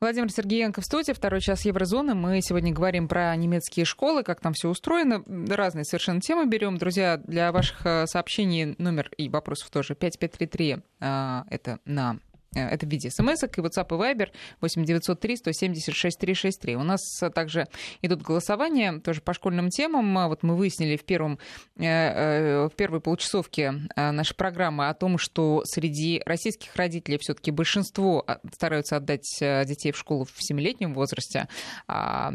Владимир Сергеенко в студии, второй час Еврозоны. Мы сегодня говорим про немецкие школы, как там все устроено. Разные совершенно темы берем. Друзья, для ваших э, сообщений номер и вопросов тоже 5533. А, это на это в виде смс и WhatsApp и Viber 8903 176 363. У нас также идут голосования тоже по школьным темам. А вот мы выяснили в, первом, э, э, в первой получасовке нашей программы о том, что среди российских родителей все-таки большинство а, стараются отдать детей в школу в 7-летнем возрасте, а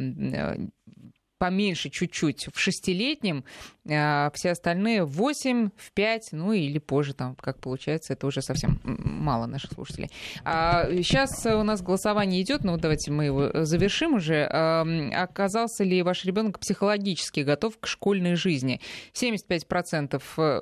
поменьше чуть-чуть в шестилетнем, а все остальные в 8, в 5, ну или позже, там, как получается, это уже совсем мало наших слушателей. А сейчас у нас голосование идет, ну давайте мы его завершим уже. А, оказался ли ваш ребенок психологически готов к школьной жизни? 75% э,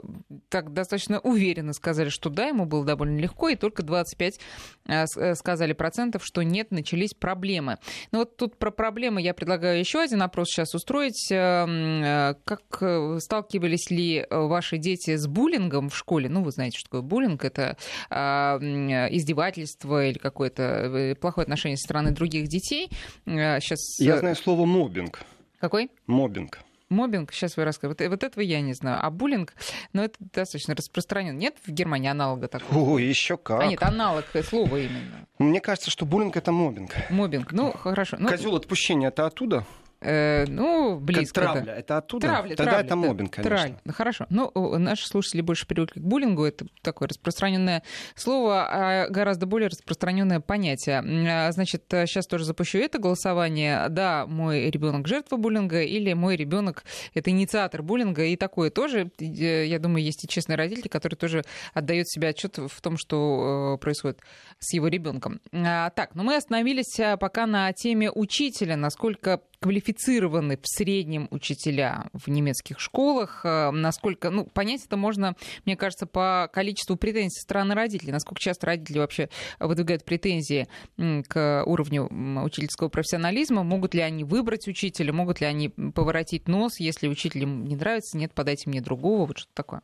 так достаточно уверенно сказали, что да, ему было довольно легко, и только 25 э, э, сказали процентов, что нет, начались проблемы. Ну вот тут про проблемы я предлагаю еще один опрос сейчас сейчас устроить. Эм, э, как э, сталкивались ли э, ваши дети с буллингом в школе? Ну, вы знаете, что такое буллинг. Это издевательство или какое-то плохое отношение со стороны других детей. Сейчас... Я знаю слово моббинг. Какой? Моббинг. Мобинг, сейчас вы расскажете. Вот, вот этого я не знаю. А буллинг, ну, это достаточно распространен. Нет в Германии аналога такого? О, еще как. А нет, аналог слова именно. Мне кажется, что буллинг это мобинг. Мобинг, ну, хорошо. Ну... Козел отпущения это оттуда? Э, ну, близко. Как травля, это оттуда? Травля, Тогда травля, это мобинг, конечно. Травля. Ну, хорошо. Ну, наши слушатели больше привыкли к буллингу. Это такое распространенное слово, а гораздо более распространенное понятие. А, значит, сейчас тоже запущу это голосование. Да, мой ребенок жертва буллинга или мой ребенок это инициатор буллинга. И такое тоже. Я думаю, есть и честные родители, которые тоже отдают себе отчет в том, что э, происходит с его ребенком. А, так, но мы остановились пока на теме учителя, насколько квалифицированы в среднем учителя в немецких школах, э, насколько, ну, понять это можно, мне кажется, по количеству претензий со стороны родителей, насколько часто родители вообще выдвигают претензии к уровню учительского профессионализма, могут ли они выбрать учителя, могут ли они поворотить нос, если учитель не нравится, нет, подайте мне другого, вот что-то такое.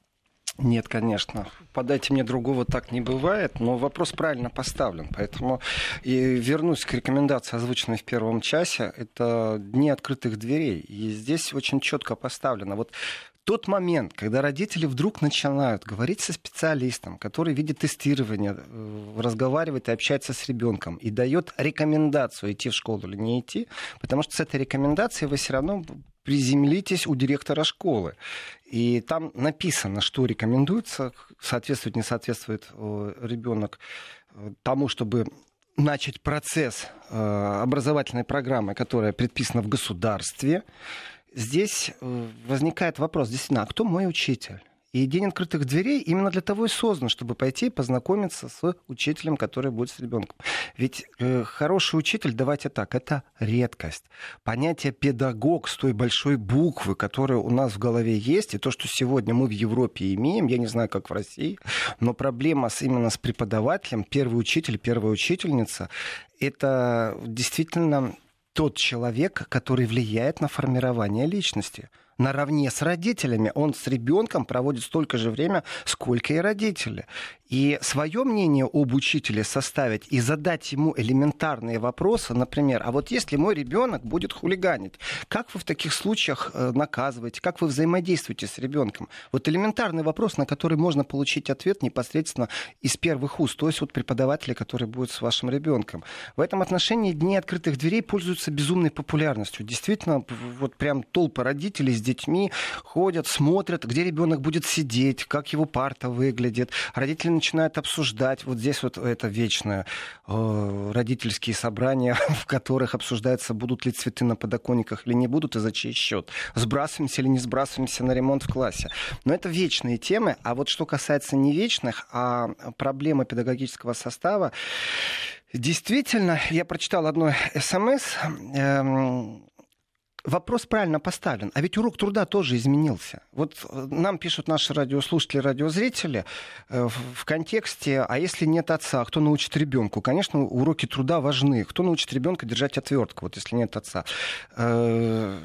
Нет, конечно. Подайте мне другого так не бывает, но вопрос правильно поставлен. Поэтому и вернусь к рекомендации, озвученной в первом часе. Это дни открытых дверей. И здесь очень четко поставлено. Вот тот момент, когда родители вдруг начинают говорить со специалистом, который видит тестирование, э, разговаривает и общается с ребенком и дает рекомендацию идти в школу или не идти, потому что с этой рекомендацией вы все равно приземлитесь у директора школы. И там написано, что рекомендуется, соответствует, не соответствует э, ребенок э, тому, чтобы начать процесс образовательной программы, которая предписана в государстве, здесь э, возникает вопрос, действительно, а кто мой учитель? И день открытых дверей именно для того и создан, чтобы пойти и познакомиться с учителем, который будет с ребенком. Ведь э, хороший учитель, давайте так, это редкость. Понятие педагог с той большой буквы, которая у нас в голове есть, и то, что сегодня мы в Европе имеем, я не знаю, как в России, но проблема с, именно с преподавателем, первый учитель, первая учительница, это действительно тот человек, который влияет на формирование личности наравне с родителями. Он с ребенком проводит столько же время, сколько и родители. И свое мнение об учителе составить и задать ему элементарные вопросы, например, а вот если мой ребенок будет хулиганить, как вы в таких случаях э, наказываете, как вы взаимодействуете с ребенком? Вот элементарный вопрос, на который можно получить ответ непосредственно из первых уст, то есть вот преподавателя, который будет с вашим ребенком. В этом отношении дни открытых дверей пользуются безумной популярностью. Действительно, вот прям толпа родителей с детьми ходят, смотрят, где ребенок будет сидеть, как его парта выглядит. Родители начинают обсуждать. Вот здесь вот это вечное э, родительские собрания, в которых обсуждается, будут ли цветы на подоконниках или не будут, и за чей счет. Сбрасываемся или не сбрасываемся на ремонт в классе. Но это вечные темы. А вот что касается не вечных, а проблемы педагогического состава, Действительно, я прочитал одно СМС. Эм, вопрос правильно поставлен. А ведь урок труда тоже изменился. Вот э, нам пишут наши радиослушатели, радиозрители э, в контексте, а если нет отца, кто научит ребенку? Конечно, уроки труда важны. Кто научит ребенка держать отвертку, вот если нет отца? Э,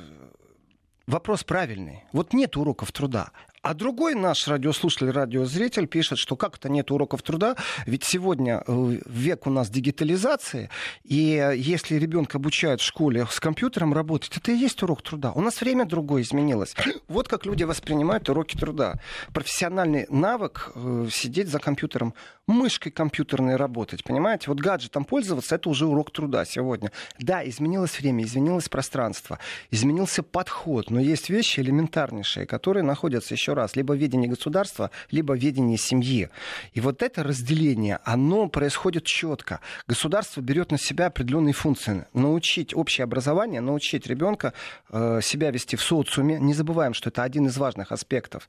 вопрос правильный. Вот нет уроков труда. А другой наш радиослушатель, радиозритель пишет, что как это нет уроков труда, ведь сегодня э, век у нас дигитализации, и если ребенка обучают в школе с компьютером работать, это и есть урок труда. У нас время другое изменилось. Вот как люди воспринимают уроки труда. Профессиональный навык э, сидеть за компьютером, мышкой компьютерной работать, понимаете? Вот гаджетом пользоваться, это уже урок труда сегодня. Да, изменилось время, изменилось пространство, изменился подход, но есть вещи элементарнейшие, которые находятся еще раз либо в ведении государства, либо в ведении семьи. И вот это разделение, оно происходит четко. Государство берет на себя определенные функции. Научить общее образование, научить ребенка э, себя вести в социуме. Не забываем, что это один из важных аспектов.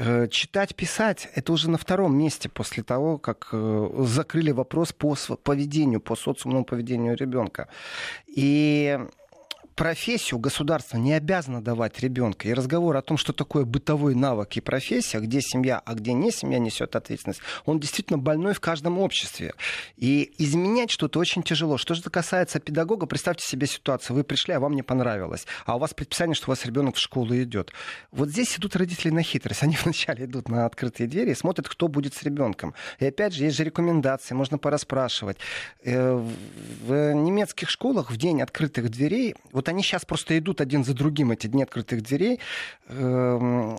Э, читать, писать, это уже на втором месте после того, как э, закрыли вопрос по поведению, по социумному поведению ребенка. И профессию государство не обязано давать ребенка. И разговор о том, что такое бытовой навык и профессия, где семья, а где не семья несет ответственность, он действительно больной в каждом обществе. И изменять что-то очень тяжело. Что же касается педагога, представьте себе ситуацию. Вы пришли, а вам не понравилось. А у вас предписание, что у вас ребенок в школу идет. Вот здесь идут родители на хитрость. Они вначале идут на открытые двери и смотрят, кто будет с ребенком. И опять же, есть же рекомендации, можно пораспрашивать. Э, в немецких школах в день открытых дверей вот они сейчас просто идут один за другим, эти дни открытых дверей. Эм,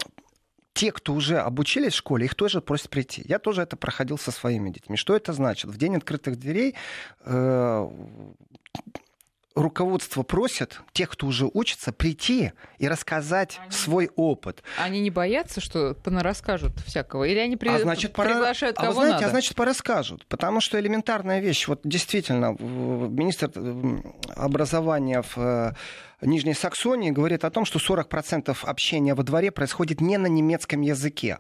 те, кто уже обучились в школе, их тоже просят прийти. Я тоже это проходил со своими детьми. Что это значит? В день открытых дверей э, руководство просит тех, кто уже учится, прийти и рассказать они... свой опыт. Они не боятся, что расскажут всякого? Или они при... а значит, приглашают пора... кого а вы знаете, а надо? А значит, порасскажут. Потому что элементарная вещь. Вот действительно, министр образования в э, Нижней Саксонии говорит о том, что 40% общения во дворе происходит не на немецком языке.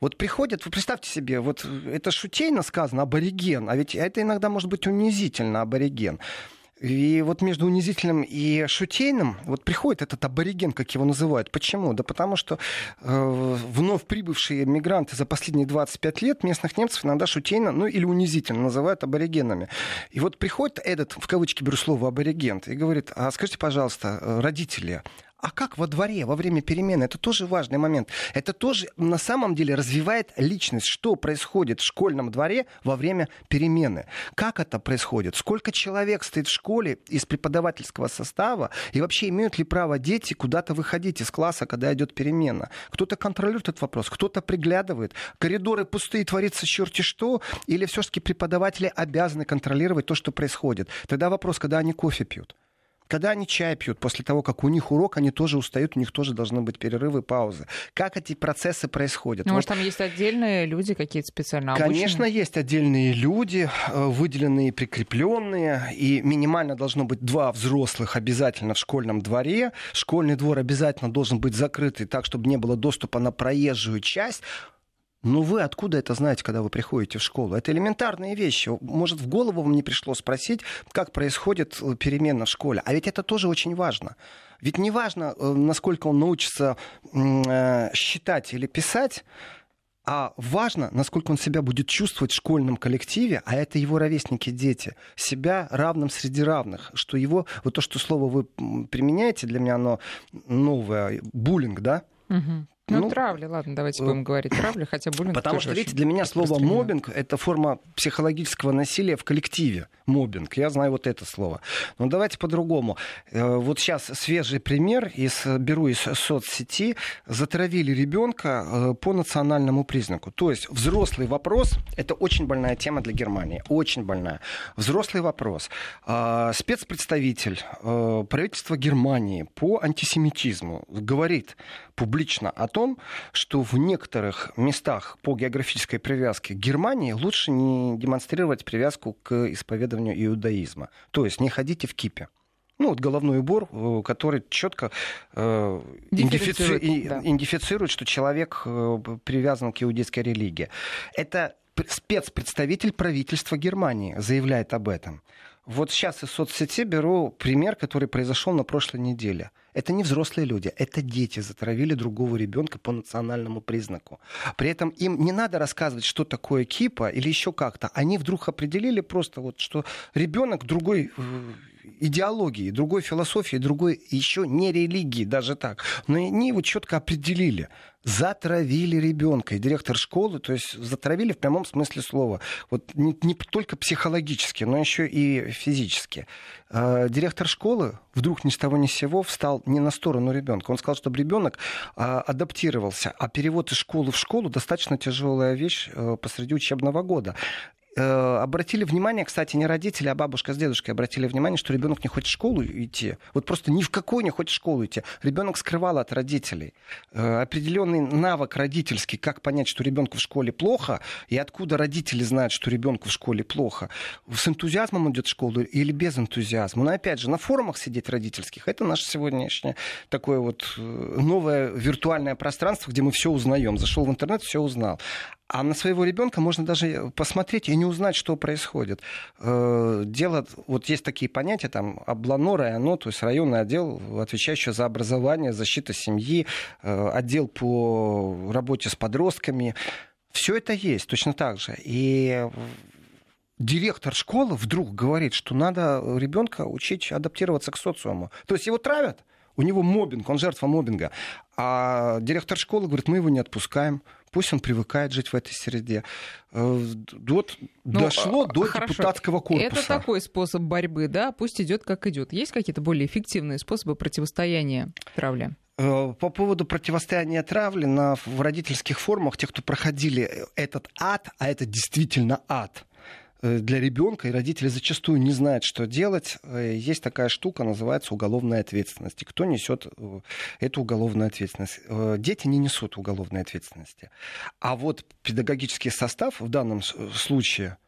Вот приходят, вы представьте себе, вот это шутейно сказано, абориген, а ведь это иногда может быть унизительно, абориген. И вот между унизительным и шутейным вот приходит этот абориген, как его называют. Почему? Да потому что э, вновь прибывшие мигранты за последние 25 лет местных немцев иногда шутейно, ну или унизительно называют аборигенами. И вот приходит этот, в кавычки беру слово, абориген, и говорит, а скажите, пожалуйста, э, родители, а как во дворе, во время перемены? Это тоже важный момент. Это тоже на самом деле развивает личность. Что происходит в школьном дворе во время перемены? Как это происходит? Сколько человек стоит в школе из преподавательского состава? И вообще имеют ли право дети куда-то выходить из класса, когда идет перемена? Кто-то контролирует этот вопрос, кто-то приглядывает. Коридоры пустые, творится черти что? Или все-таки преподаватели обязаны контролировать то, что происходит? Тогда вопрос, когда они кофе пьют? Когда они чай пьют, после того, как у них урок, они тоже устают, у них тоже должны быть перерывы, паузы. Как эти процессы происходят? Ну, может, там есть отдельные люди какие-то специально обученные? Конечно, есть отдельные люди, э, выделенные, прикрепленные, и минимально должно быть два взрослых обязательно в школьном дворе. Школьный двор обязательно должен быть закрытый так, чтобы не было доступа на проезжую часть. Ну вы откуда это знаете, когда вы приходите в школу? Это элементарные вещи. Может, в голову вам не пришло спросить, как происходит э, перемена в школе. А ведь это тоже очень важно. Ведь не важно, э, насколько он научится э, считать или писать, а важно, насколько он себя будет чувствовать в школьном коллективе, а это его ровесники, дети, себя равным среди равных, что его, вот то, что слово вы применяете, для меня оно новое, буллинг, да, Угу. Ну, ну, травля, ладно, давайте будем говорить травля, хотя буллинг Потому что, видите, для меня слово мобинг — это форма психологического насилия в коллективе. Мобинг. Я знаю вот это слово. Но давайте по-другому. Э, вот сейчас свежий пример. Из, беру из соцсети. Затравили ребенка э, по национальному признаку. То есть взрослый вопрос — это очень больная тема для Германии. Очень больная. Взрослый вопрос. Спецпредставитель э, правительства Германии по антисемитизму говорит публично о том, что в некоторых местах по географической привязке к Германии лучше не демонстрировать привязку к исповедованию иудаизма. То есть не ходите в кипе. Ну, вот головной убор, э, который четко э, идентифицирует, да. идентифицирует, что человек э, привязан к иудейской религии. Это спецпредставитель правительства Германии заявляет об этом. Вот сейчас из соцсети беру пример, который произошел на прошлой неделе. Это не взрослые люди, это дети затравили другого ребенка по национальному признаку. При этом им не надо рассказывать, что такое кипа или еще как-то. Они вдруг определили просто вот, что ребенок другой э, идеологии, другой философии, другой еще не религии, даже так. Но они его четко определили. затравили ребенка. И директор школы, то есть затравили в прямом смысле слова. Вот не, не только психологически, но еще и физически. Э, директор школы вдруг ни с того ни с сего встал не на сторону ребенка. Он сказал, чтобы ребенок э, адаптировался. А перевод из школы в школу достаточно тяжелая вещь э, посреди учебного года. Э, обратили внимание, кстати, не родители, а бабушка с дедушкой обратили внимание, что ребенок не хочет в школу идти. Вот просто ни в какую не хочет в школу идти. Ребенок скрывал от родителей. Э, определенный навык родительский, как понять, что ребенку в школе плохо, и откуда родители знают, что ребенку в школе плохо. С энтузиазмом идет в школу или без энтузиазма. Но опять же, на форумах сидеть родительских, это наше сегодняшнее такое вот э, новое виртуальное пространство, где мы все узнаем. Зашел в интернет, все узнал. А на своего ребенка можно даже посмотреть и не узнать, что происходит. Э, дело, вот есть такие понятия, там, облано, районо, то есть районный отдел, отвечающий за образование, защиту семьи, э, отдел по работе с подростками. Все это есть точно так же. И директор школы вдруг говорит, что надо ребенка учить адаптироваться к социуму. То есть его травят, у него мобинг, он жертва мобинга. А директор школы говорит, мы его не отпускаем, пусть он привыкает жить в этой среде. Э, вот ну, дошло до хорошо. депутатского корпуса. Это такой способ борьбы, да? Пусть идет как идет. Есть какие-то более эффективные способы противостояния травле? Э, по поводу противостояния травли на, в родительских форумах, те, кто проходили этот ад, а это действительно ад, для ребенка, и родители зачастую не знают, что делать. Э, есть такая штука, называется уголовная ответственность. И кто несет э, эту уголовную ответственность? Дети не несут уголовной ответственности. А вот педагогический состав в данном случае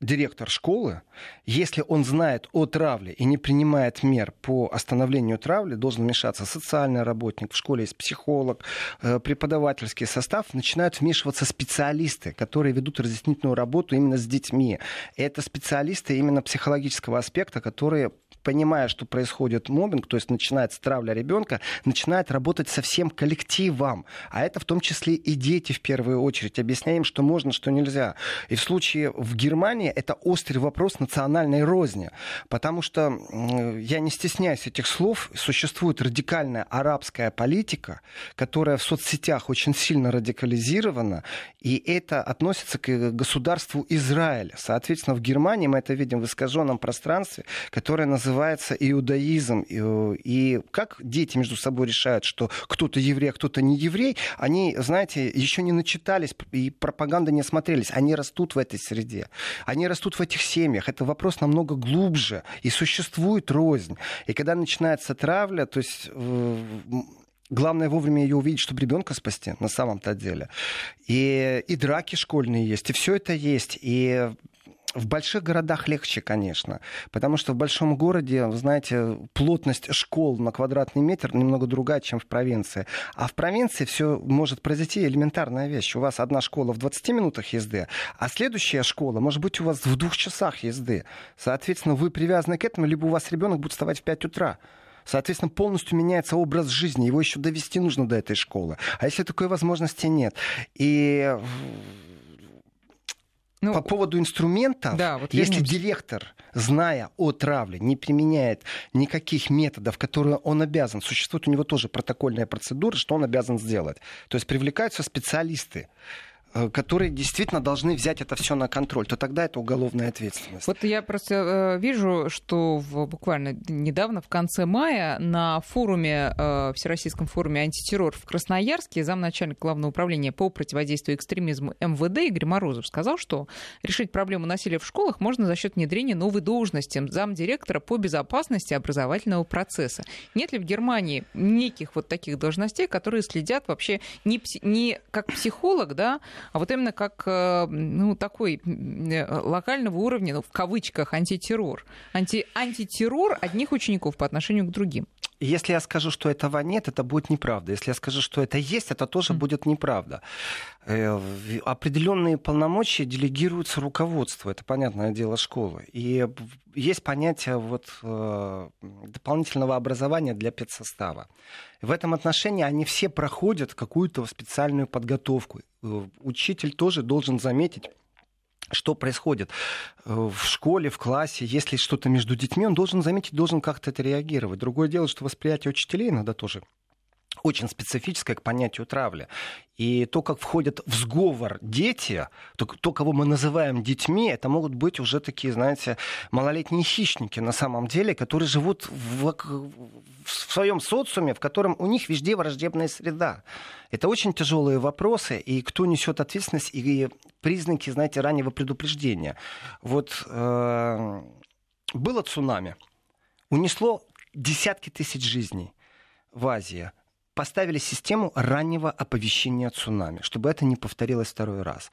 директор школы, если он знает о травле и не принимает мер по остановлению травли, должен вмешаться социальный работник, в школе есть психолог, э, преподавательский состав, начинают вмешиваться специалисты, которые ведут разъяснительную работу именно с детьми. Это специалисты именно психологического аспекта, которые понимая, что происходит мобинг, то есть начинается травля ребенка, начинает работать со всем коллективом. А это в том числе и дети в первую очередь. Объясняем, что можно, что нельзя. И в случае в Германии это острый вопрос национальной розни. Потому что, я не стесняюсь этих слов, существует радикальная арабская политика, которая в соцсетях очень сильно радикализирована, и это относится к государству Израиль. Соответственно, в Германии мы это видим в искаженном пространстве, которое называется иудаизм. И как дети между собой решают, что кто-то еврей, а кто-то не еврей, они, знаете, еще не начитались и пропаганда не осмотрелись. Они растут в этой среде. Они растут в этих семьях. Это вопрос намного глубже. И существует рознь. И когда начинается травля, то есть э, Главное вовремя ее увидеть, чтобы ребенка спасти на самом-то деле. И, и драки школьные есть, и все это есть. И в больших городах легче, конечно, потому что в большом городе, знаете, плотность школ на квадратный метр немного другая, чем в провинции. А в провинции все может произойти элементарная вещь. У вас одна школа в 20 минутах езды, а следующая школа может быть у вас в двух часах езды. Соответственно, вы привязаны к этому, либо у вас ребенок будет вставать в 5 утра. Соответственно, полностью меняется образ жизни. Его еще довести нужно до этой школы. А если такой возможности нет? И ну, По поводу инструментов, да, вот если директор, зная о травле, не применяет никаких методов, которые он обязан, существует у него тоже протокольная процедура, что он обязан сделать. То есть привлекаются специалисты, которые действительно должны взять это все на контроль, то тогда это уголовная ответственность. Вот я просто э, вижу, что в, буквально недавно, в конце мая, на форуме, э, Всероссийском форуме антитеррор в Красноярске замначальник Главного управления по противодействию экстремизму МВД Игорь Морозов сказал, что решить проблему насилия в школах можно за счет внедрения новой должности замдиректора по безопасности образовательного процесса. Нет ли в Германии неких вот таких должностей, которые следят вообще не, не как психолог, да, а вот именно как э, ну, такой э, локального уровня, ну, в кавычках, антитеррор. Анти, антитеррор одних учеников по отношению к другим. Если я скажу, что этого нет, это будет неправда. Если я скажу, что это есть, это тоже mm. будет неправда. Э, определенные полномочия делегируются руководству, это понятное дело школы. И есть понятие вот, э, дополнительного образования для педсостава. В этом отношении они все проходят какую-то специальную подготовку. Э, учитель тоже должен заметить, что происходит э, в школе, в классе, если что-то между детьми, он должен заметить, должен как-то это реагировать. Другое дело, что восприятие учителей иногда тоже очень специфическое к понятию травли. И то, как входят в сговор дети, то, то, кого мы называем детьми, это могут быть уже такие, знаете, малолетние хищники на самом деле, которые живут в, в своем социуме, в котором у них везде враждебная среда. Это очень тяжелые вопросы, и кто несет ответственность и признаки, знаете, раннего предупреждения. Вот э, было цунами, унесло десятки тысяч жизней в Азии поставили систему раннего оповещения цунами, чтобы это не повторилось второй раз.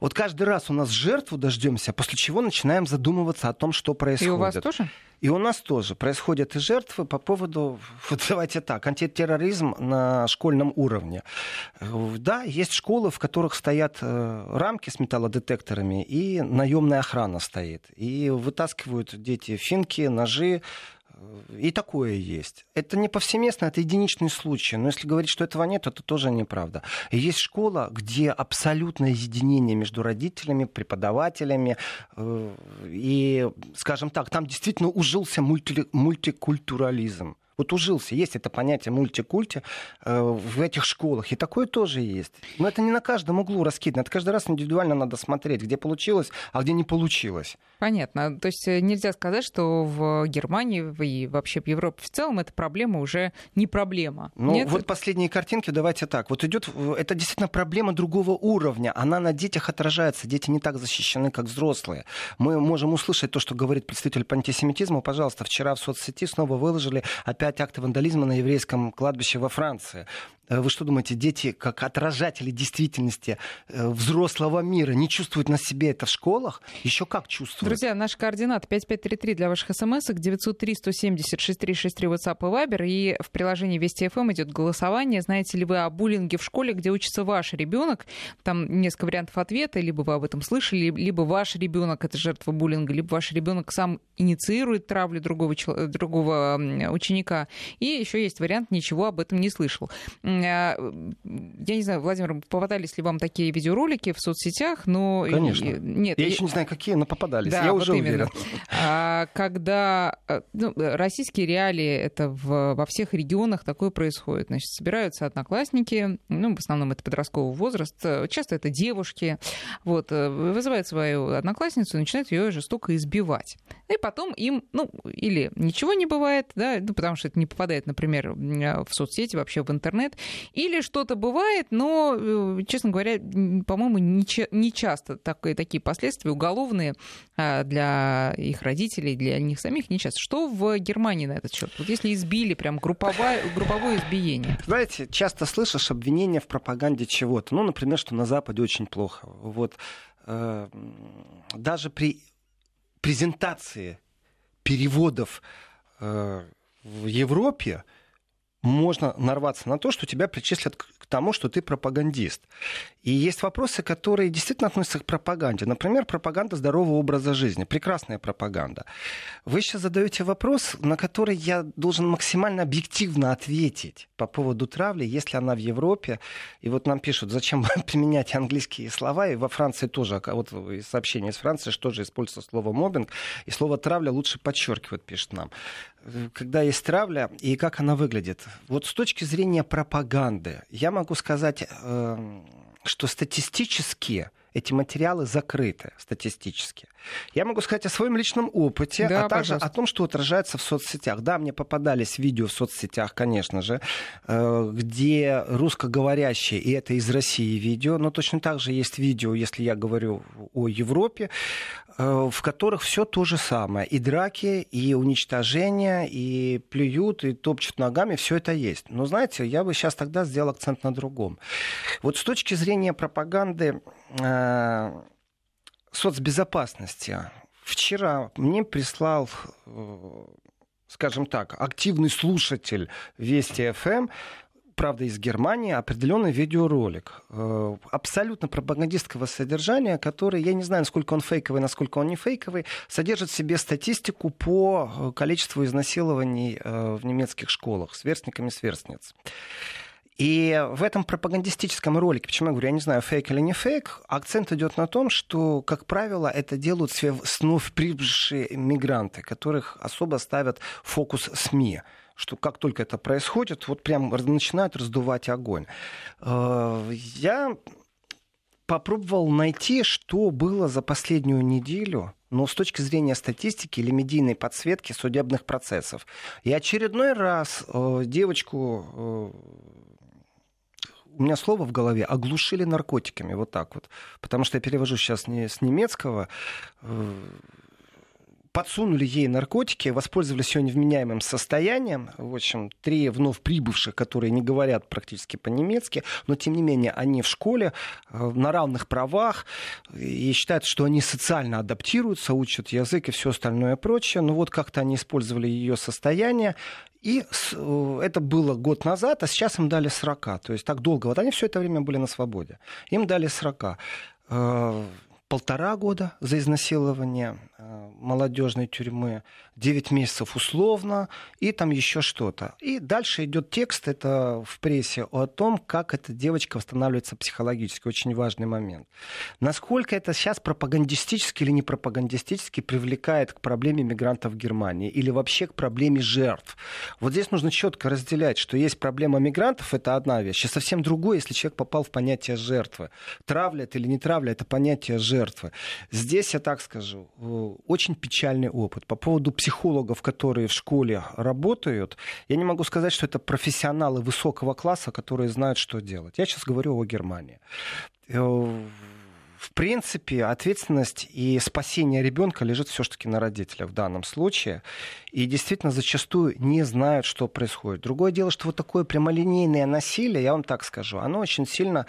Вот каждый раз у нас жертву дождемся, после чего начинаем задумываться о том, что происходит. И у вас тоже? И у нас тоже происходят и жертвы по поводу, вот давайте так, антитерроризм на школьном уровне. Да, есть школы, в которых стоят э, рамки с металлодетекторами, и наемная охрана стоит. И вытаскивают дети финки, ножи, и такое есть. Это не повсеместно, это единичный случай. Но если говорить, что этого нет, это тоже неправда. И есть школа, где абсолютное единение между родителями, преподавателями. Э, и, скажем так, там действительно ужился мульти- мультикультурализм. Вот ужился. Есть это понятие мультикульте э, в этих школах. И такое тоже есть. Но это не на каждом углу раскидано. Это каждый раз индивидуально надо смотреть, где получилось, а где не получилось. Понятно. То есть э, нельзя сказать, что в Германии и вообще в Европе в целом эта проблема уже не проблема. Ну, Нет? вот последние картинки, давайте так. Вот идет, это действительно проблема другого уровня. Она на детях отражается. Дети не так защищены, как взрослые. Мы можем услышать то, что говорит представитель по антисемитизму. Пожалуйста, вчера в соцсети снова выложили опять акты вандализма на еврейском кладбище во Франции. Э, вы что думаете, дети, как отражатели действительности э, взрослого мира, не чувствуют на себе это в школах? Еще как чувствуют? Друзья, наш координат 5533 для ваших смс 903 170 6363 WhatsApp и Viber. И в приложении Вести ФМ идет голосование. Знаете ли вы о буллинге в школе, где учится ваш ребенок? Там несколько вариантов ответа. Либо вы об этом слышали, либо ваш ребенок это жертва буллинга, либо ваш ребенок сам инициирует травлю другого, другого ученика. И еще есть вариант, ничего об этом не слышал. А, я не знаю, Владимир, попадались ли вам такие видеоролики в соцсетях, но... Конечно. Нет, я, я еще не знаю, какие, но попадались. Да, я вот уже именно. уверен. А, когда э, ну, российские реалии, это в, во всех регионах такое происходит. Значит, собираются одноклассники, ну, в основном это подростковый возраст, часто это девушки, вот, э, вызывают свою одноклассницу и начинают ее жестоко избивать. И потом им, ну, или ничего не бывает, да, ну, потому что это не попадает, например, в соцсети, вообще в интернет, или что-то бывает, но, э, честно говоря, по-моему, не, часто такие, такие последствия уголовные а, для их родителей, для них самих не часто. Что в Германии на этот счет? Вот если избили, прям групповое, групповое избиение. Знаете, часто слышишь обвинения в пропаганде чего-то. Ну, например, что на Западе очень плохо. Вот э, даже при презентации переводов э, в Европе можно нарваться на то, что тебя причислят к тому, что ты пропагандист. И есть вопросы, которые действительно относятся к пропаганде. Например, пропаганда здорового образа жизни. Прекрасная пропаганда. Вы сейчас задаете вопрос, на который я должен максимально объективно ответить по поводу травли, если она в Европе. И вот нам пишут, зачем применять английские слова. И во Франции тоже, а вот сообщение из Франции, что же используется слово мобинг. И слово травля лучше подчеркивают, пишет нам когда есть травля и как она выглядит. Вот с точки зрения пропаганды, я могу сказать, эм, что статистически эти материалы закрыты статистически. Я могу сказать о своем личном опыте, да, а также пожалуйста. о том, что отражается в соцсетях. Да, мне попадались видео в соцсетях, конечно же, э, где русскоговорящие, и это из России видео, но точно так же есть видео, если я говорю о Европе, э, в которых все то же самое. И драки, и уничтожения, и плюют, и топчут ногами, все это есть. Но знаете, я бы сейчас тогда сделал акцент на другом. Вот с точки зрения пропаганды э, соцбезопасности. Вчера мне прислал, э, скажем так, активный слушатель Вести ФМ правда, из Германии, определенный видеоролик э, абсолютно пропагандистского содержания, который, я не знаю, насколько он фейковый, насколько он не фейковый, содержит в себе статистику по э, количеству изнасилований в немецких школах сверстниками сверстниц. И в этом пропагандистическом ролике, почему я говорю, я не знаю, фейк или не фейк, акцент идет на том, что, как правило, это делают вновь прибывшие мигранты, которых особо ставят фокус СМИ. что как только это происходит, вот прям начинают раздувать огонь. Э, я попробовал найти, что было за последнюю неделю но с точки зрения статистики или медийной подсветки судебных процессов. И очередной раз э, девочку э, у меня слово в голове оглушили наркотиками, вот так вот. Потому что я перевожу сейчас не с немецкого. Э, подсунули ей наркотики, воспользовались ее невменяемым состоянием. В общем, три вновь прибывших, которые не говорят практически по-немецки, но тем не менее они в школе э, на равных правах и считают, что они социально адаптируются, учат язык и все остальное прочее. Но вот как-то они использовали ее состояние, и э, это было год назад, а сейчас им дали 40. То есть так долго. Вот они все это время были на свободе. Им дали 40 полтора года за изнасилование э, молодежной тюрьмы, 9 месяцев условно, и там еще что-то. И дальше идет текст, это в прессе, о том, как эта девочка восстанавливается психологически. Очень важный момент. Насколько это сейчас пропагандистически или не пропагандистически привлекает к проблеме мигрантов в Германии или вообще к проблеме жертв. Вот здесь нужно четко разделять, что есть проблема мигрантов, это одна вещь, и совсем другое, если человек попал в понятие жертвы. Травля это или не травля, это понятие жертвы жертвы. Здесь, я так скажу, э, очень печальный опыт. По поводу психологов, которые в школе работают, я не могу сказать, что это профессионалы высокого класса, которые знают, что делать. Я сейчас говорю о Германии э, в принципе, ответственность и спасение ребенка лежит все-таки на родителях в данном случае. И действительно зачастую не знают, что происходит. Другое дело, что вот такое прямолинейное насилие, я вам так скажу, оно очень сильно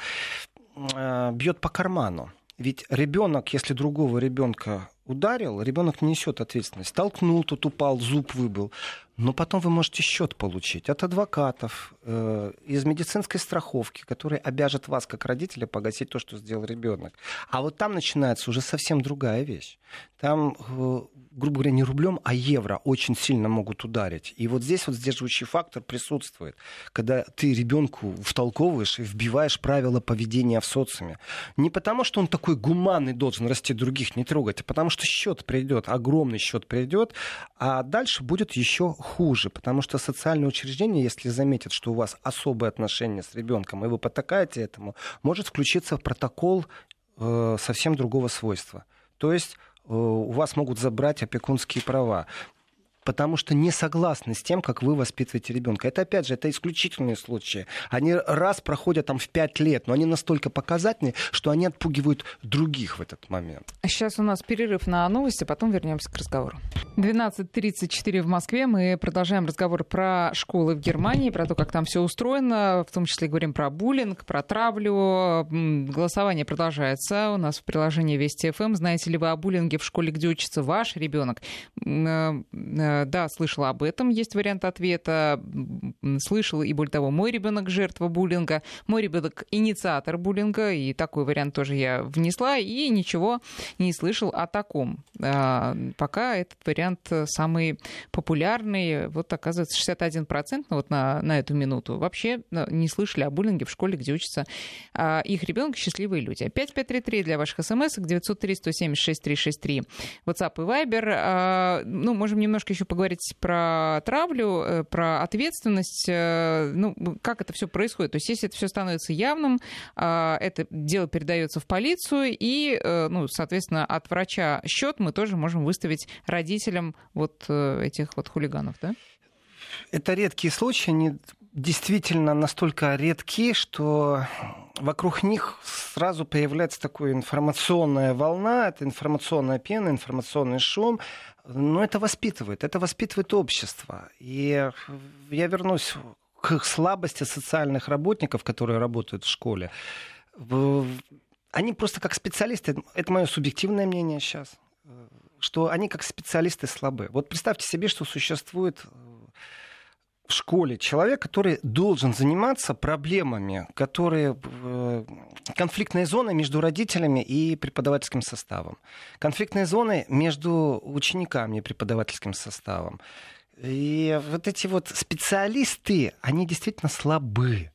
э, бьет по карману. Ведь ребенок, если другого ребенка ударил, ребенок не несет ответственность. Толкнул, тут упал, зуб выбыл. Но потом вы можете счет получить от адвокатов, э, из медицинской страховки, которые обяжет вас, как родителя, погасить то, что сделал ребенок. А вот там начинается уже совсем другая вещь. Там, э, грубо говоря, не рублем, а евро очень сильно могут ударить. И вот здесь вот сдерживающий фактор присутствует. Когда ты ребенку втолковываешь и вбиваешь правила поведения в социуме. Не потому, что он такой гуманный должен расти других не трогать, а потому что счет придет, огромный счет придет, а дальше будет еще хуже, потому что социальное учреждение, если заметит, что у вас особые отношения с ребенком, и вы потакаете этому, может включиться в протокол э, совсем другого свойства. То есть э, у вас могут забрать опекунские права потому что не согласны с тем, как вы воспитываете ребенка. Это, опять же, это исключительные случаи. Они раз проходят там в пять лет, но они настолько показательны, что они отпугивают других в этот момент. Сейчас у нас перерыв на новости, потом вернемся к разговору. 12.34 в Москве. Мы продолжаем разговор про школы в Германии, про то, как там все устроено. В том числе говорим про буллинг, про травлю. Голосование продолжается. У нас в приложении Вести ФМ. Знаете ли вы о буллинге в школе, где учится ваш ребенок? Э, э, да, слышала об этом, есть вариант ответа. Слышала, и более того, мой ребенок жертва буллинга, мой ребенок инициатор буллинга, и такой вариант тоже я внесла, и ничего не слышал о таком. А, пока этот вариант самый популярный. Вот, оказывается, 61% ну, вот на, на эту минуту вообще ну, не слышали о буллинге в школе, где учатся а, их ребенок, счастливые люди. 5533 для ваших смс, 903 176 363 WhatsApp и Viber. Ну, можем немножко еще поговорить про травлю, э, про ответственность, э, ну, как это все происходит. То есть если это все становится явным, а, это дело передается в полицию, и, э, ну, соответственно, от врача счет мы тоже можем выставить родителям вот этих вот хулиганов, да? Это редкие случаи, они действительно настолько редки, что вокруг них сразу появляется такая информационная волна, это информационная пена, информационный шум. Но это воспитывает, это воспитывает общество. И я вернусь к слабости социальных работников, которые работают в школе. Они просто как специалисты, это мое субъективное мнение сейчас, что они как специалисты слабы. Вот представьте себе, что существует в школе человек, который должен заниматься проблемами, которые э, конфликтные зоны между родителями и преподавательским составом, конфликтные зоны между учениками и преподавательским составом. И вот эти вот специалисты, они действительно слабы.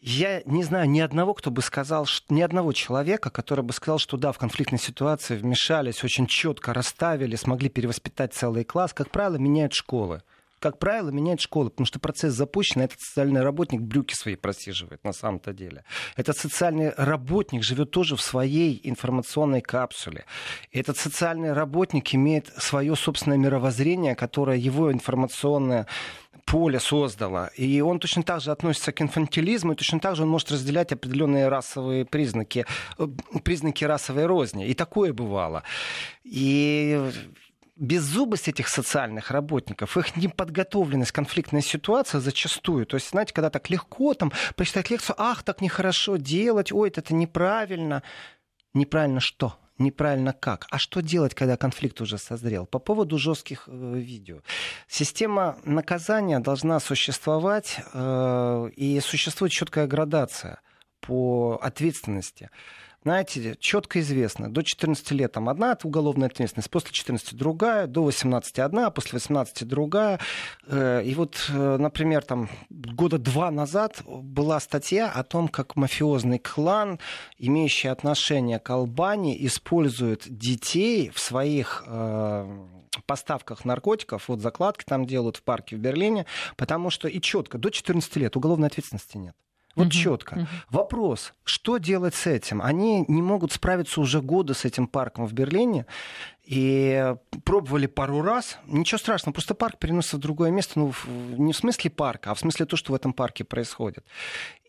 Я не знаю ни одного, кто бы сказал, ни одного человека, который бы сказал, что да, в конфликтной ситуации вмешались, очень четко расставили, смогли перевоспитать целый класс. Как правило, меняют школы как правило, меняет школы, потому что процесс запущен, а этот социальный работник брюки свои просиживает на самом-то деле. Этот социальный работник живет тоже в своей информационной капсуле. Этот социальный работник имеет свое собственное мировоззрение, которое его информационное поле создало. И он точно так же относится к инфантилизму, и точно так же он может разделять определенные расовые признаки, э, признаки расовой розни. И такое бывало. И беззубость этих социальных работников, их неподготовленность, конфликтная ситуация зачастую. То есть, знаете, когда так легко там прочитать лекцию, ах, так нехорошо делать, ой, это неправильно. Неправильно что? неправильно как. А что делать, когда конфликт уже созрел? По поводу жестких э, видео. Система наказания должна существовать, э, и существует четкая градация по ответственности знаете, четко известно, до 14 лет там одна уголовная ответственность, после 14 другая, до 18 одна, после 18 другая. Э, и вот, э, например, там года два назад была статья о том, как мафиозный клан, имеющий отношение к Албании, использует детей в своих э, поставках наркотиков, вот закладки там делают в парке в Берлине, потому что и четко, до 14 лет уголовной ответственности нет. Вот угу, четко. Угу. Вопрос, что делать с этим? Они не могут справиться уже годы с этим парком в Берлине. И пробовали пару раз. Ничего страшного, просто парк переносится в другое место. Ну, не в смысле парка, а в смысле то, что в этом парке происходит.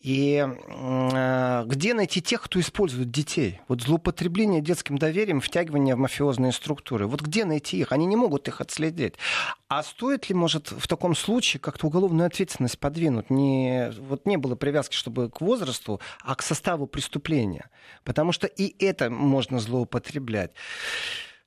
И э, где найти тех, кто использует детей? Вот злоупотребление детским доверием, втягивание в мафиозные структуры. Вот где найти их? Они не могут их отследить. А стоит ли, может, в таком случае как-то уголовную ответственность подвинуть? Не, вот не было привязки, чтобы к возрасту, а к составу преступления. Потому что и это можно злоупотреблять.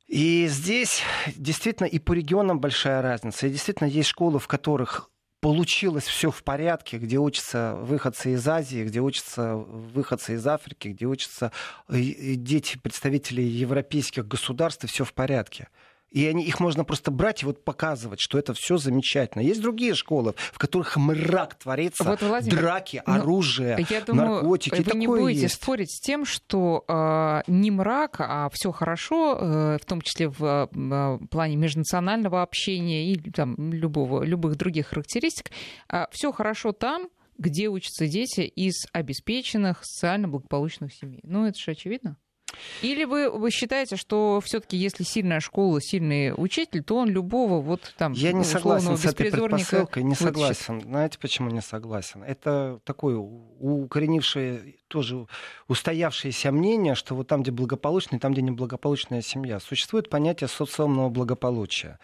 И здесь действительно и по регионам большая разница. И действительно есть школы, в которых получилось все в порядке, где учатся выходцы из Азии, где учатся выходцы из Африки, где учатся дети представителей европейских государств, и все в порядке. И они, их можно просто брать и вот показывать, что это все замечательно. Есть другие школы, в которых мрак творится, вот, Владимир, драки, ну, оружие, я думаю, наркотики. Вы Такое не будете есть. спорить с тем, что э, не мрак, а все хорошо, э, в том числе в э, плане межнационального общения и там, любого, любых других характеристик. Э, все хорошо там, где учатся дети из обеспеченных, социально благополучных семей. Ну, это же очевидно. Или вы, вы считаете, что все-таки если сильная школа, сильный учитель, то он любого вот там Я не согласен с этой предпосылкой, не согласен. Вытащит. Знаете, почему не согласен? Это такое укоренившее, тоже устоявшееся мнение, что вот там, где благополучная, там, где неблагополучная семья, существует понятие социального благополучия.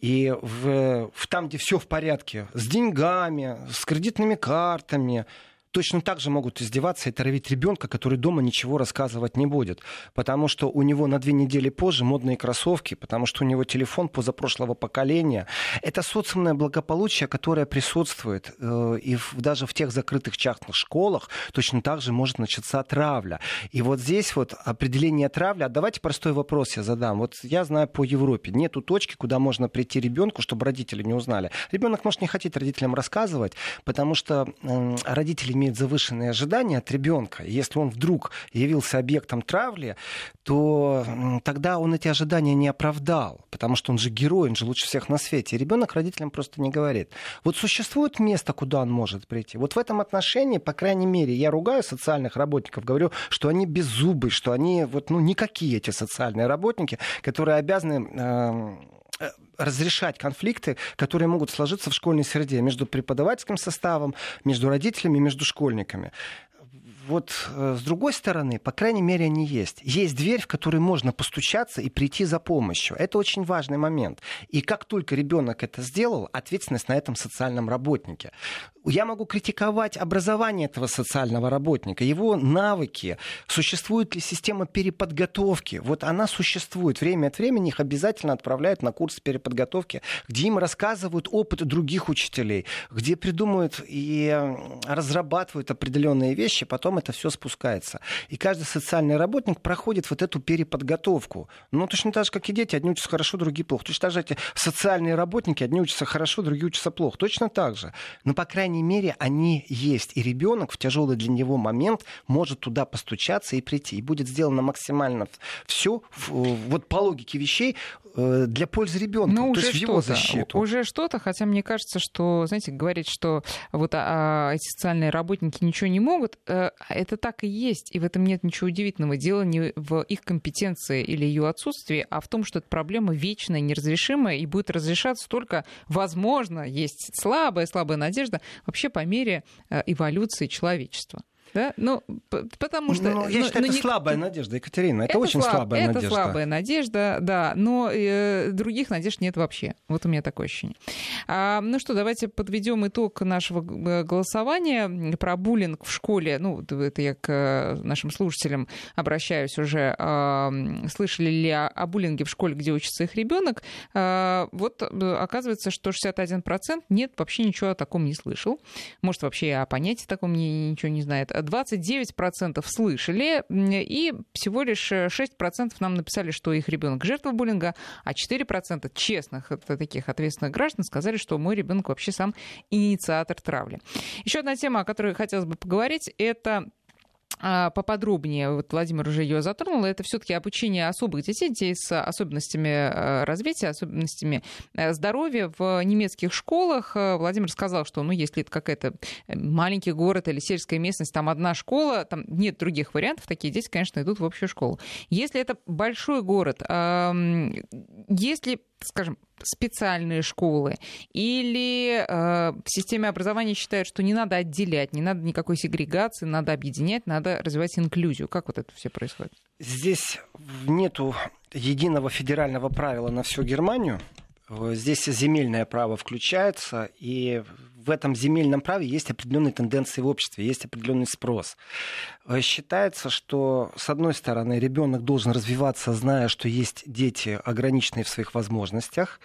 И в, в там, где все в порядке, с деньгами, с кредитными картами, точно так же могут издеваться и травить ребенка, который дома ничего рассказывать не будет. Потому что у него на две недели позже модные кроссовки, потому что у него телефон позапрошлого поколения. Это социальное благополучие, которое присутствует. Э, и даже в тех закрытых частных школах точно так же может начаться травля. И вот здесь вот определение травли. Давайте простой вопрос я задам. Вот я знаю по Европе. Нету точки, куда можно прийти ребенку, чтобы родители не узнали. Ребенок может не хотеть родителям рассказывать, потому что родители имеет завышенные ожидания от ребенка, если он вдруг явился объектом травли, то тогда он эти ожидания не оправдал, потому что он же герой, он же лучше всех на свете. Ребенок родителям просто не говорит. Вот существует место, куда он может прийти. Вот в этом отношении, по крайней мере, я ругаю социальных работников, говорю, что они беззубы, что они вот, ну, никакие эти социальные работники, которые обязаны э, разрешать конфликты, которые могут сложиться в школьной среде между преподавательским составом, между родителями, между школьниками вот э, с другой стороны, по крайней мере, они есть. Есть дверь, в которой можно постучаться и прийти за помощью. Это очень важный момент. И как только ребенок это сделал, ответственность на этом социальном работнике. Я могу критиковать образование этого социального работника, его навыки. Существует ли система переподготовки? Вот она существует. Время от времени их обязательно отправляют на курсы переподготовки, где им рассказывают опыт других учителей, где придумывают и разрабатывают определенные вещи, потом потом это все спускается. И каждый социальный работник проходит вот эту переподготовку. Ну, точно так же, как и дети, одни учатся хорошо, другие плохо. Точно так же эти социальные работники, одни учатся хорошо, другие учатся плохо. Точно так же. Но, по крайней мере, они есть. И ребенок в тяжелый для него момент может туда постучаться и прийти. И будет сделано максимально все, вот по логике вещей, э, для пользы ребенка, ну, то уже есть в его защиту. Уже что-то, хотя мне кажется, что, знаете, говорить, что вот а, а, эти социальные работники ничего не могут, а, это так и есть, и в этом нет ничего удивительного. Дело не в их компетенции или ее отсутствии, а в том, что эта проблема вечная, неразрешимая и будет разрешаться только, возможно, есть слабая, слабая надежда, вообще по мере э, эволюции человечества. Да? Ну, потому что... Ну, я ну, считаю, ну, это не... слабая надежда, Екатерина. Это, это очень слаб... слабая это надежда. Это слабая надежда, да. Но э, других надежд нет вообще. Вот у меня такое ощущение. А, ну что, давайте подведем итог нашего э, голосования про буллинг в школе. Ну, это я к э, нашим слушателям обращаюсь уже. А, слышали ли о, о буллинге в школе, где учится их ребенок? А, вот э, оказывается, что 61% нет, вообще ничего о таком не слышал. Может, вообще о понятии таком ничего не знает. 29% слышали, и всего лишь 6% нам написали, что их ребенок жертва буллинга, а 4% честных, это таких ответственных граждан, сказали, что мой ребенок вообще сам инициатор травли. Еще одна тема, о которой хотелось бы поговорить, это поподробнее, вот Владимир уже ее затронул, это все-таки обучение особых детей, детей с особенностями э, развития, особенностями э, здоровья в немецких школах. Э, Владимир сказал, что ну, если это какая-то маленький город или сельская местность, там одна школа, там нет других вариантов, такие дети, конечно, идут в общую школу. Если это большой город, если скажем, специальные школы, или э, в системе образования считают, что не надо отделять, не надо никакой сегрегации, надо объединять, надо развивать инклюзию. Как вот это все происходит? Здесь нету единого федерального правила на всю Германию. Здесь земельное право включается, и в этом земельном праве есть определенные тенденции в обществе, есть определенный спрос. Э, считается, что, с одной стороны, ребенок должен развиваться, зная, что есть дети, ограниченные в своих возможностях.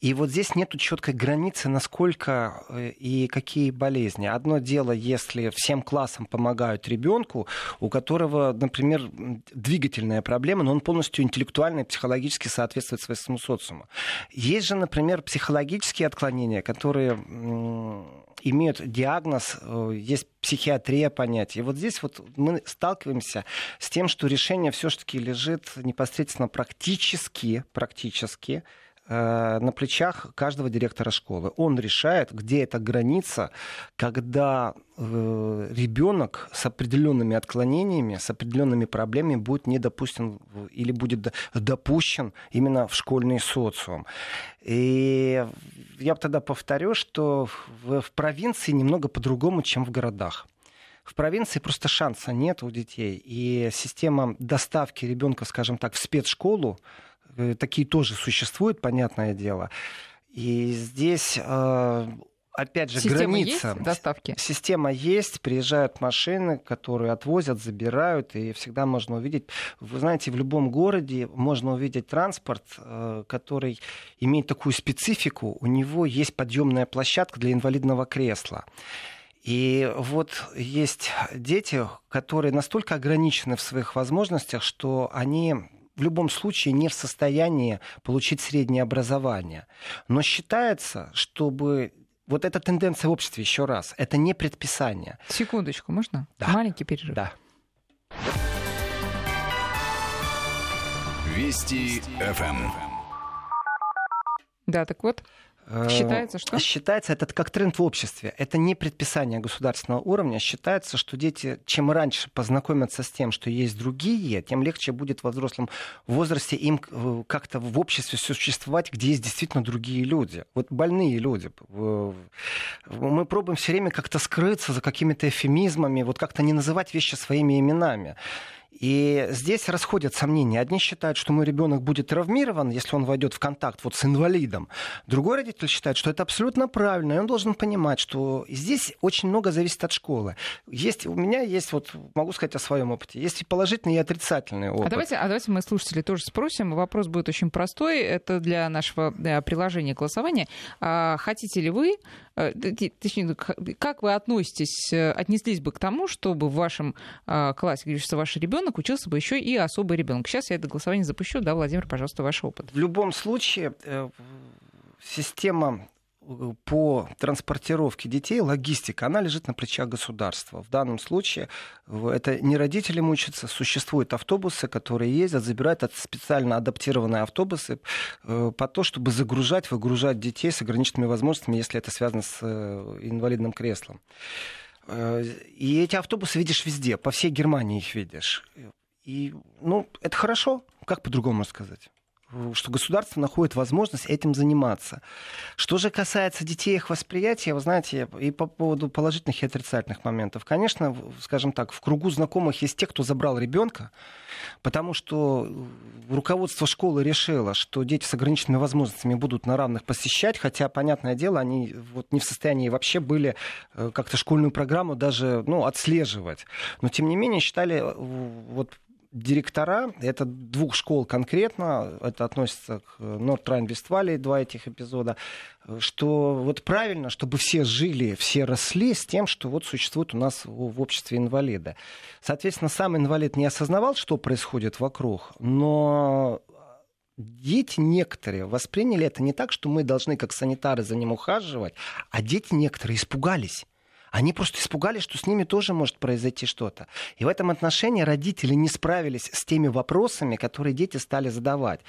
И вот здесь нет четкой границы, насколько э, и какие болезни. Одно дело, если всем классам помогают ребенку, у которого, например, двигательная проблема, но он полностью интеллектуально и психологически соответствует своему социуму. Есть же, например, психологические отклонения, которые имеют диагноз, э, есть психиатрия понятия. И вот здесь вот мы сталкиваемся с тем, что решение все-таки лежит непосредственно практически, практически на плечах каждого директора школы. Он решает, где эта граница, когда э, ребенок с определенными отклонениями, с определенными проблемами будет не допущен или будет допущен именно в школьный социум. И я тогда повторю, что в, в провинции немного по-другому, чем в городах. В провинции просто шанса нет у детей. И система доставки ребенка, скажем так, в спецшколу, Э, такие тоже существуют, понятное дело. И здесь э, опять же, Система граница. Есть доставки? Система есть, приезжают машины, которые отвозят, забирают, и всегда можно увидеть. Вы знаете, в любом городе можно увидеть транспорт, э, который имеет такую специфику. У него есть подъемная площадка для инвалидного кресла. И вот есть дети, которые настолько ограничены в своих возможностях, что они в любом случае не в состоянии получить среднее образование. Но считается, чтобы вот эта тенденция в обществе, еще раз, это не предписание. Секундочку, можно? Да. Маленький перерыв. Да. Вести ФМ. Да, так вот, считается, что? Считается, это как тренд в обществе. Это не предписание государственного уровня. Считается, что дети, чем раньше познакомятся с тем, что есть другие, тем легче будет во взрослом возрасте им э, как-то в обществе существовать, где есть действительно другие люди. Вот больные люди. Мы пробуем все время как-то скрыться за какими-то эфемизмами, вот как-то не называть вещи своими именами. И здесь расходят сомнения. Одни считают, что мой ребенок будет травмирован, если он войдет в контакт вот с инвалидом. Другой родитель считает, что это абсолютно правильно, и он должен понимать, что здесь очень много зависит от школы. Есть, у меня есть, вот могу сказать о своем опыте, есть и положительный, и отрицательный опыт. А давайте, а давайте мы слушатели тоже спросим. Вопрос будет очень простой. Это для нашего да, приложения голосования. А, хотите ли вы Э, точнее, как вы относитесь, э, отнеслись бы к тому, чтобы в вашем а, классе, где учится ваш ребенок, учился бы еще и особый ребенок? Сейчас я это голосование запущу. Да, Владимир, пожалуйста, ваш опыт. В любом случае, э, система по транспортировке детей, логистика, она лежит на плечах государства. В данном случае это не родители мучатся, существуют автобусы, которые ездят, забирают от специально адаптированные автобусы э, по то, чтобы загружать, выгружать детей с ограниченными возможностями, если это связано с э, инвалидным креслом. Э, и эти автобусы видишь везде, по всей Германии их видишь. И, ну, это хорошо, как по-другому сказать что государство находит возможность этим заниматься. Что же касается детей их восприятия, вы знаете, и по поводу положительных и отрицательных моментов. Конечно, скажем так, в кругу знакомых есть те, кто забрал ребенка, потому что руководство школы решило, что дети с ограниченными возможностями будут на равных посещать, хотя, понятное дело, они вот не в состоянии вообще были э, как-то школьную программу даже ну, отслеживать. Но, тем не менее, считали э, вот директора, это двух школ конкретно, это относится к Норд-Райн-Вестфалии, два этих эпизода, что вот правильно, чтобы все жили, все росли с тем, что вот существует у нас в обществе инвалида. Соответственно, сам инвалид не осознавал, что происходит вокруг, но дети некоторые восприняли это не так, что мы должны как санитары за ним ухаживать, а дети некоторые испугались. Они просто испугались, что с ними тоже может произойти что-то. И в этом отношении родители не справились с теми вопросами, которые дети стали задавать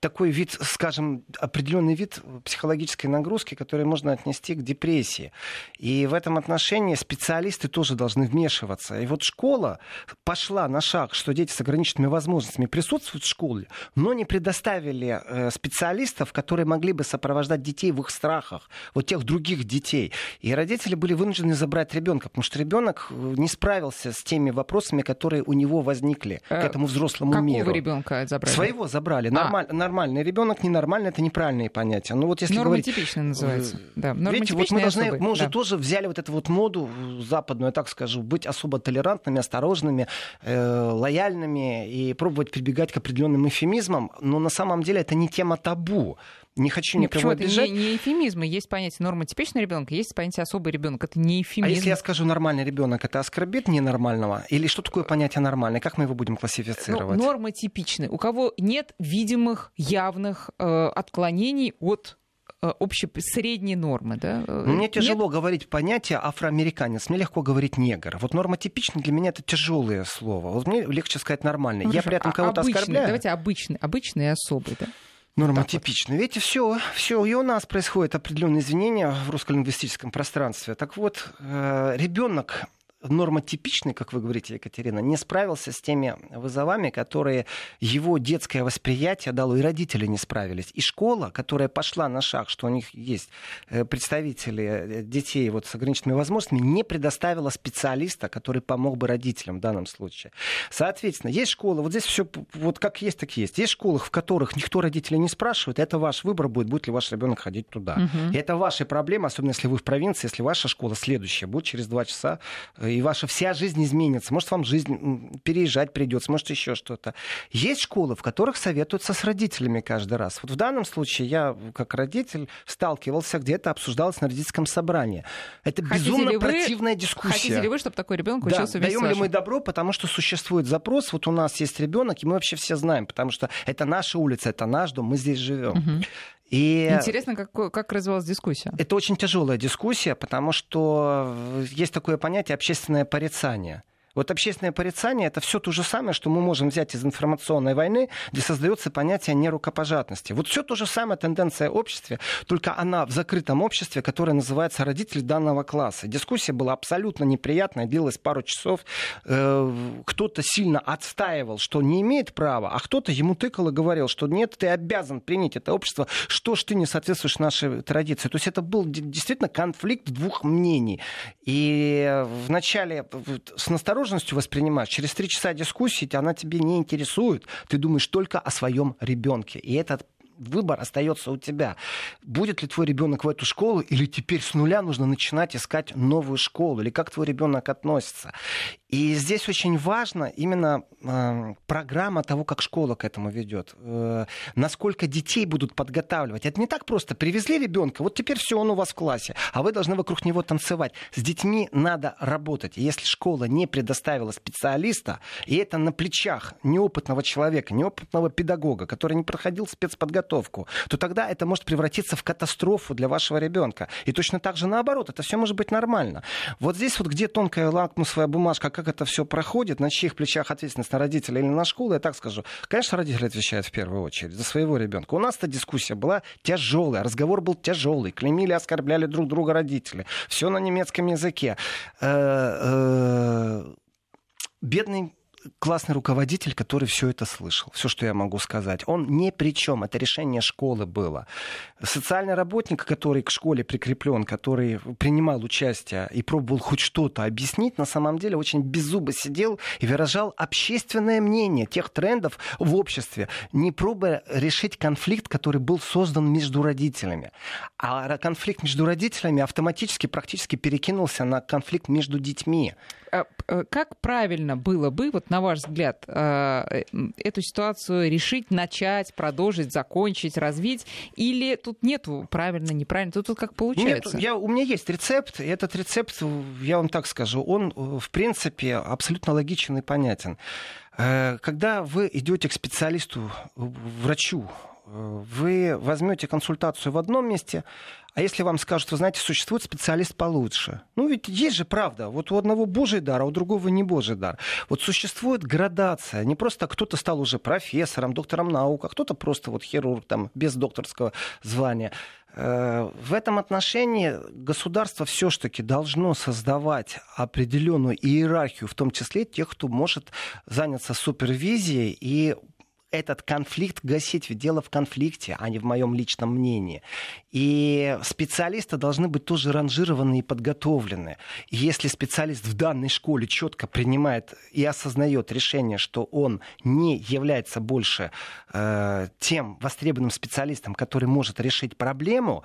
такой вид, скажем, определенный вид психологической нагрузки, который можно отнести к депрессии. И в этом отношении специалисты тоже должны вмешиваться. И вот школа пошла на шаг, что дети с ограниченными возможностями присутствуют в школе, но не предоставили э, специалистов, которые могли бы сопровождать детей в их страхах, вот тех других детей. И родители были вынуждены забрать ребенка, потому что ребенок э, не справился с теми вопросами, которые у него возникли к э, этому взрослому Какого миру. Какого ребенка забрали? Своего забрали. А. Нормально нормальный ребенок, ненормальный это неправильные понятия. Ну вот если Нормотипичный говорить, называется. Э, да, Видите, вот мы должны, особый. мы уже да. тоже взяли вот эту вот моду западную, я так скажу, быть особо толерантными, осторожными, э, лояльными и пробовать прибегать к определенным эфемизмам. Но на самом деле это не тема табу не хочу Нет, никого почему обижать. Это не, не эфемизмы. Есть понятие нормотипичный ребенок, есть понятие особый ребенок. Это не эфемизм. А если я скажу нормальный ребенок, это оскорбит ненормального? Или что такое понятие нормальный? Как мы его будем классифицировать? Ну, нормотипичный. У кого нет видимых, явных э, отклонений от э, общей средней нормы, да? Э, мне Нет? тяжело говорить понятие афроамериканец, мне легко говорить негр. Вот нормотипичный для меня это тяжелое слово. Вот мне легче сказать нормальный. Ну, Я при этом а кого-то обычный, оскорбляю. Давайте обычный, обычный и особый, да? Нормотипично. Вот. Видите, все, все, и у нас происходит определенные изменения в русско-лингвистическом пространстве. Так вот, э, ребенок нормотипичный, как вы говорите, Екатерина, не справился с теми вызовами, которые его детское восприятие дало, и родители не справились. И школа, которая пошла на шаг, что у них есть э, представители э, детей вот с ограниченными возможностями, не предоставила специалиста, который помог бы родителям в данном случае. Соответственно, есть школы, вот здесь все вот как есть, так есть. Есть школы, в которых никто родителей не спрашивает, это ваш выбор будет, будет ли ваш ребенок ходить туда. Угу. И это ваши проблемы, особенно если вы в провинции, если ваша школа следующая будет через два часа э, и ваша вся жизнь изменится. Может, вам жизнь переезжать придется, может, еще что-то. Есть школы, в которых советуются с родителями каждый раз. Вот в данном случае я, как родитель, сталкивался, где это обсуждалось на родительском собрании. Это хотите безумно вы, противная дискуссия. Хотите ли вы, чтобы такой ребенок да, учился вместе даем ли мы добро, потому что существует запрос, вот у нас есть ребенок, и мы вообще все знаем, потому что это наша улица, это наш дом, мы здесь живем. Угу. И Интересно, как, как развивалась дискуссия. Это очень тяжелая дискуссия, потому что есть такое понятие общественное порицание. Вот общественное порицание это все то же самое, что мы можем взять из информационной войны, где создается понятие нерукопожатности. Вот все то же самое тенденция общества, только она в закрытом обществе, которое называется родители данного класса. Дискуссия была абсолютно неприятная, длилась пару часов. Э, кто-то сильно отстаивал, что не имеет права, а кто-то ему тыкал и говорил, что нет, ты обязан принять это общество, что ж ты не соответствуешь нашей традиции. То есть это был действительно конфликт двух мнений. И вначале с настороженностью восторженностью воспринимаешь. Через три часа дискуссии она тебе не интересует. Ты думаешь только о своем ребенке. И это выбор остается у тебя. Будет ли твой ребенок в эту школу, или теперь с нуля нужно начинать искать новую школу, или как твой ребенок относится. И здесь очень важно именно э, программа того, как школа к этому ведет. Э, насколько детей будут подготавливать. Это не так просто. Привезли ребенка, вот теперь все, он у вас в классе, а вы должны вокруг него танцевать. С детьми надо работать. Если школа не предоставила специалиста, и это на плечах неопытного человека, неопытного педагога, который не проходил спецподготовку, то тогда это может превратиться в катастрофу для вашего ребенка. И точно так же наоборот, это все может быть нормально. Вот здесь вот где тонкая лакмусовая бумажка, как это все проходит, на чьих плечах ответственность на родителей или на школу, я так скажу. Конечно, родители отвечают в первую очередь за своего ребенка. У нас эта дискуссия была тяжелая, разговор был тяжелый, клеймили, оскорбляли друг друга родители. Все на немецком языке. Э, э, бедный классный руководитель, который все это слышал. Все, что я могу сказать. Он ни при чем. Это решение школы было. Социальный работник, который к школе прикреплен, который принимал участие и пробовал хоть что-то объяснить, на самом деле очень беззубо сидел и выражал общественное мнение тех трендов в обществе, не пробуя решить конфликт, который был создан между родителями. А конфликт между родителями автоматически практически перекинулся на конфликт между детьми. А, э, как правильно было бы, вот на ваш взгляд, э, эту ситуацию решить, начать, продолжить, закончить, развить? Или тут нету правильно, неправильно? Тут, тут как получается? Нет, я, у меня есть рецепт, и этот рецепт, я вам так скажу, он, э, в принципе, абсолютно логичен и понятен. Когда вы идете к специалисту, врачу, вы возьмете консультацию в одном месте, а если вам скажут, вы знаете, существует специалист получше? Ну ведь есть же правда. Вот у одного божий дар, а у другого не божий дар. Вот существует градация. Не просто кто-то стал уже профессором, доктором наук, а кто-то просто вот хирург там без докторского звания. Э, в этом отношении государство все-таки должно создавать определенную иерархию, в том числе тех, кто может заняться супервизией и этот конфликт гасить. Ведь дело в конфликте, а не в моем личном мнении. И специалисты должны быть тоже ранжированы и подготовлены. И если специалист в данной школе четко принимает и осознает решение, что он не является больше э, тем востребованным специалистом, который может решить проблему,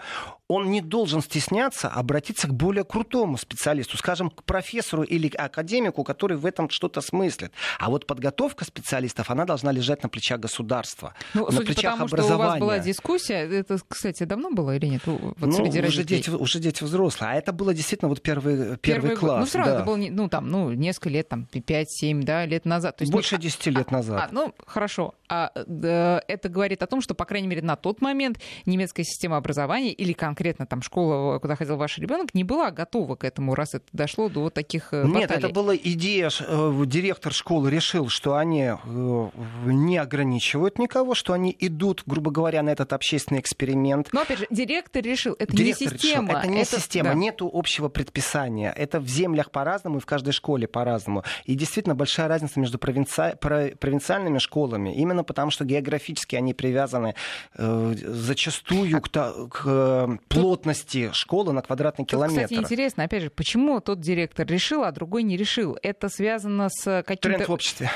он не должен стесняться обратиться к более крутому специалисту, скажем, к профессору или академику, который в этом что-то смыслит. А вот подготовка специалистов, она должна лежать на плечах государства, ну, на плечах потому, образования. Что у вас была дискуссия, это, кстати, давно было или нет? Вот ну, уже дети, уже дети взрослые. А это было действительно вот первый, первый, первый класс. Ну, сразу да. это было, ну, там, ну, несколько лет, там, 5-7, да, лет назад. То есть, Больше не... 10 лет назад. А, ну, хорошо. А, да, это говорит о том, что, по крайней мере, на тот момент немецкая система образования или конкретно там школа, куда ходил ваш ребенок, не была готова к этому, раз это дошло до таких э, баталий. Нет, это была идея, э, директор школы решил, что они э, не ограничивают никого, что они идут, грубо говоря, на этот общественный эксперимент. Но, опять же, директор решил, это директор не система. Решил. Это не это... система, да. нету общего предписания. Это в землях по-разному и в каждой школе по-разному. И действительно большая разница между провинци... провинциальными школами. Именно потому, что географически они привязаны э, зачастую к, к э, плотности школы на квадратный километр. Кстати, интересно, опять же, почему тот директор решил, а другой не решил? Это связано с какими-то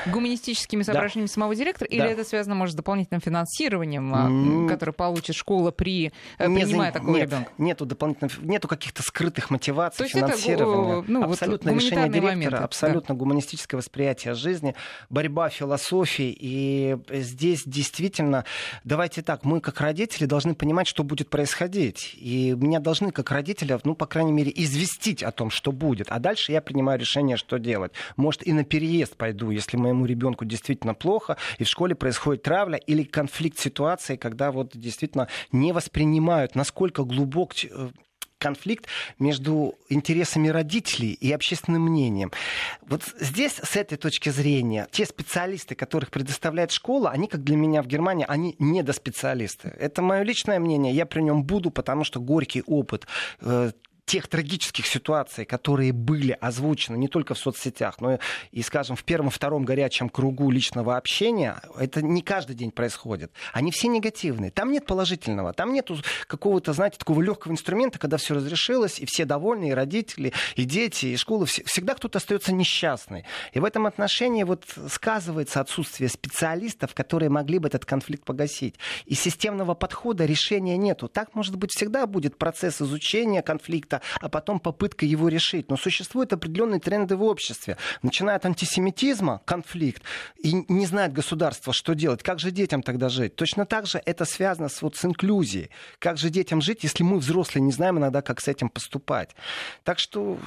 гуманистическими соображениями да. самого директора, да. или это связано, может, с дополнительным финансированием, mm. которое получит школа при э, принимая такого нет, ребенка? Нету дополнительных, нету каких-то скрытых мотиваций, То финансирования. Это, ну, абсолютно вот решение директора, моменты. абсолютно да. гуманистическое восприятие жизни, борьба философии и здесь действительно, давайте так, мы как родители должны понимать, что будет происходить. И меня должны как родителя, ну, по крайней мере, известить о том, что будет. А дальше я принимаю решение, что делать. Может, и на переезд пойду, если моему ребенку действительно плохо, и в школе происходит травля или конфликт ситуации, когда вот действительно не воспринимают, насколько глубок э, конфликт между интересами родителей и общественным мнением. Вот здесь, с этой точки зрения, те специалисты, которых предоставляет школа, они, как для меня в Германии, они недоспециалисты. Это мое личное мнение, я при нем буду, потому что горький опыт э, тех трагических ситуаций, которые были озвучены не только в соцсетях, но и, скажем, в первом-втором горячем кругу личного общения, это не каждый день происходит. Они все негативные. Там нет положительного, там нет какого-то, знаете, такого легкого инструмента, когда все разрешилось, и все довольны, и родители, и дети, и школы. Всегда кто-то остается несчастный. И в этом отношении вот сказывается отсутствие специалистов, которые могли бы этот конфликт погасить. И системного подхода решения нету. Так, может быть, всегда будет процесс изучения конфликта, а потом попытка его решить. Но существуют определенные тренды в обществе. Начиная от антисемитизма, конфликт, и не знает государство, что делать. Как же детям тогда жить? Точно так же это связано с, вот, с инклюзией. Как же детям жить, если мы, взрослые, не знаем иногда, как с этим поступать? Так что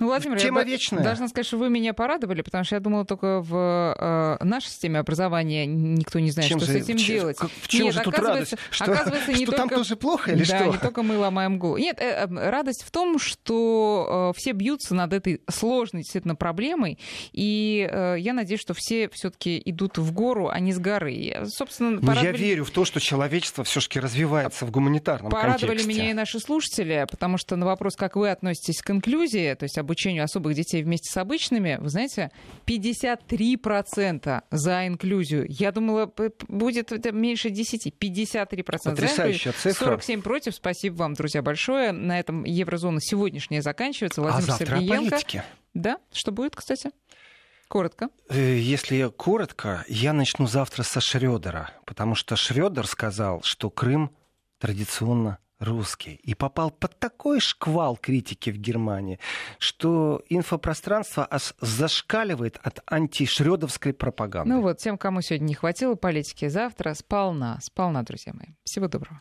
ну, Владимир, тема я вечная. Должна сказать, что вы меня порадовали, потому что я думала, только в э, нашей системе образования никто не знает, чем что же, с этим в, делать. В чем Нет, же тут оказывается, радость? Что, оказывается, не что только... там тоже плохо или да, что? не только мы ломаем голову. Нет, э, э, радость в том, что э, все бьются над этой сложной действительно проблемой, и э, я надеюсь, что все все-таки идут в гору, а не с горы. Я, собственно, ну, я верю в то, что человечество все-таки развивается в гуманитарном Порадовали контексте. меня и наши слушатели, потому что на вопрос, как вы относитесь к инклюзии, то есть обучению особых детей вместе с обычными, вы знаете, 53% за инклюзию. Я думала, будет меньше 10, 53% Потрясающая за цифра. 47 против. Спасибо вам, друзья, большое. На этом Еврозона сегодняшняя заканчивается. А Владимир завтра о Сергеенко. политике. Да, что будет, кстати? Коротко. Э, Если коротко, я начну завтра со Шредера, потому что Шредер сказал, что Крым традиционно русский. И попал под такой шквал критики в Германии, что инфопространство аж зашкаливает от антишредовской пропаганды. Ну вот, тем, кому сегодня не хватило политики, завтра сполна. Сполна, друзья мои. Всего доброго.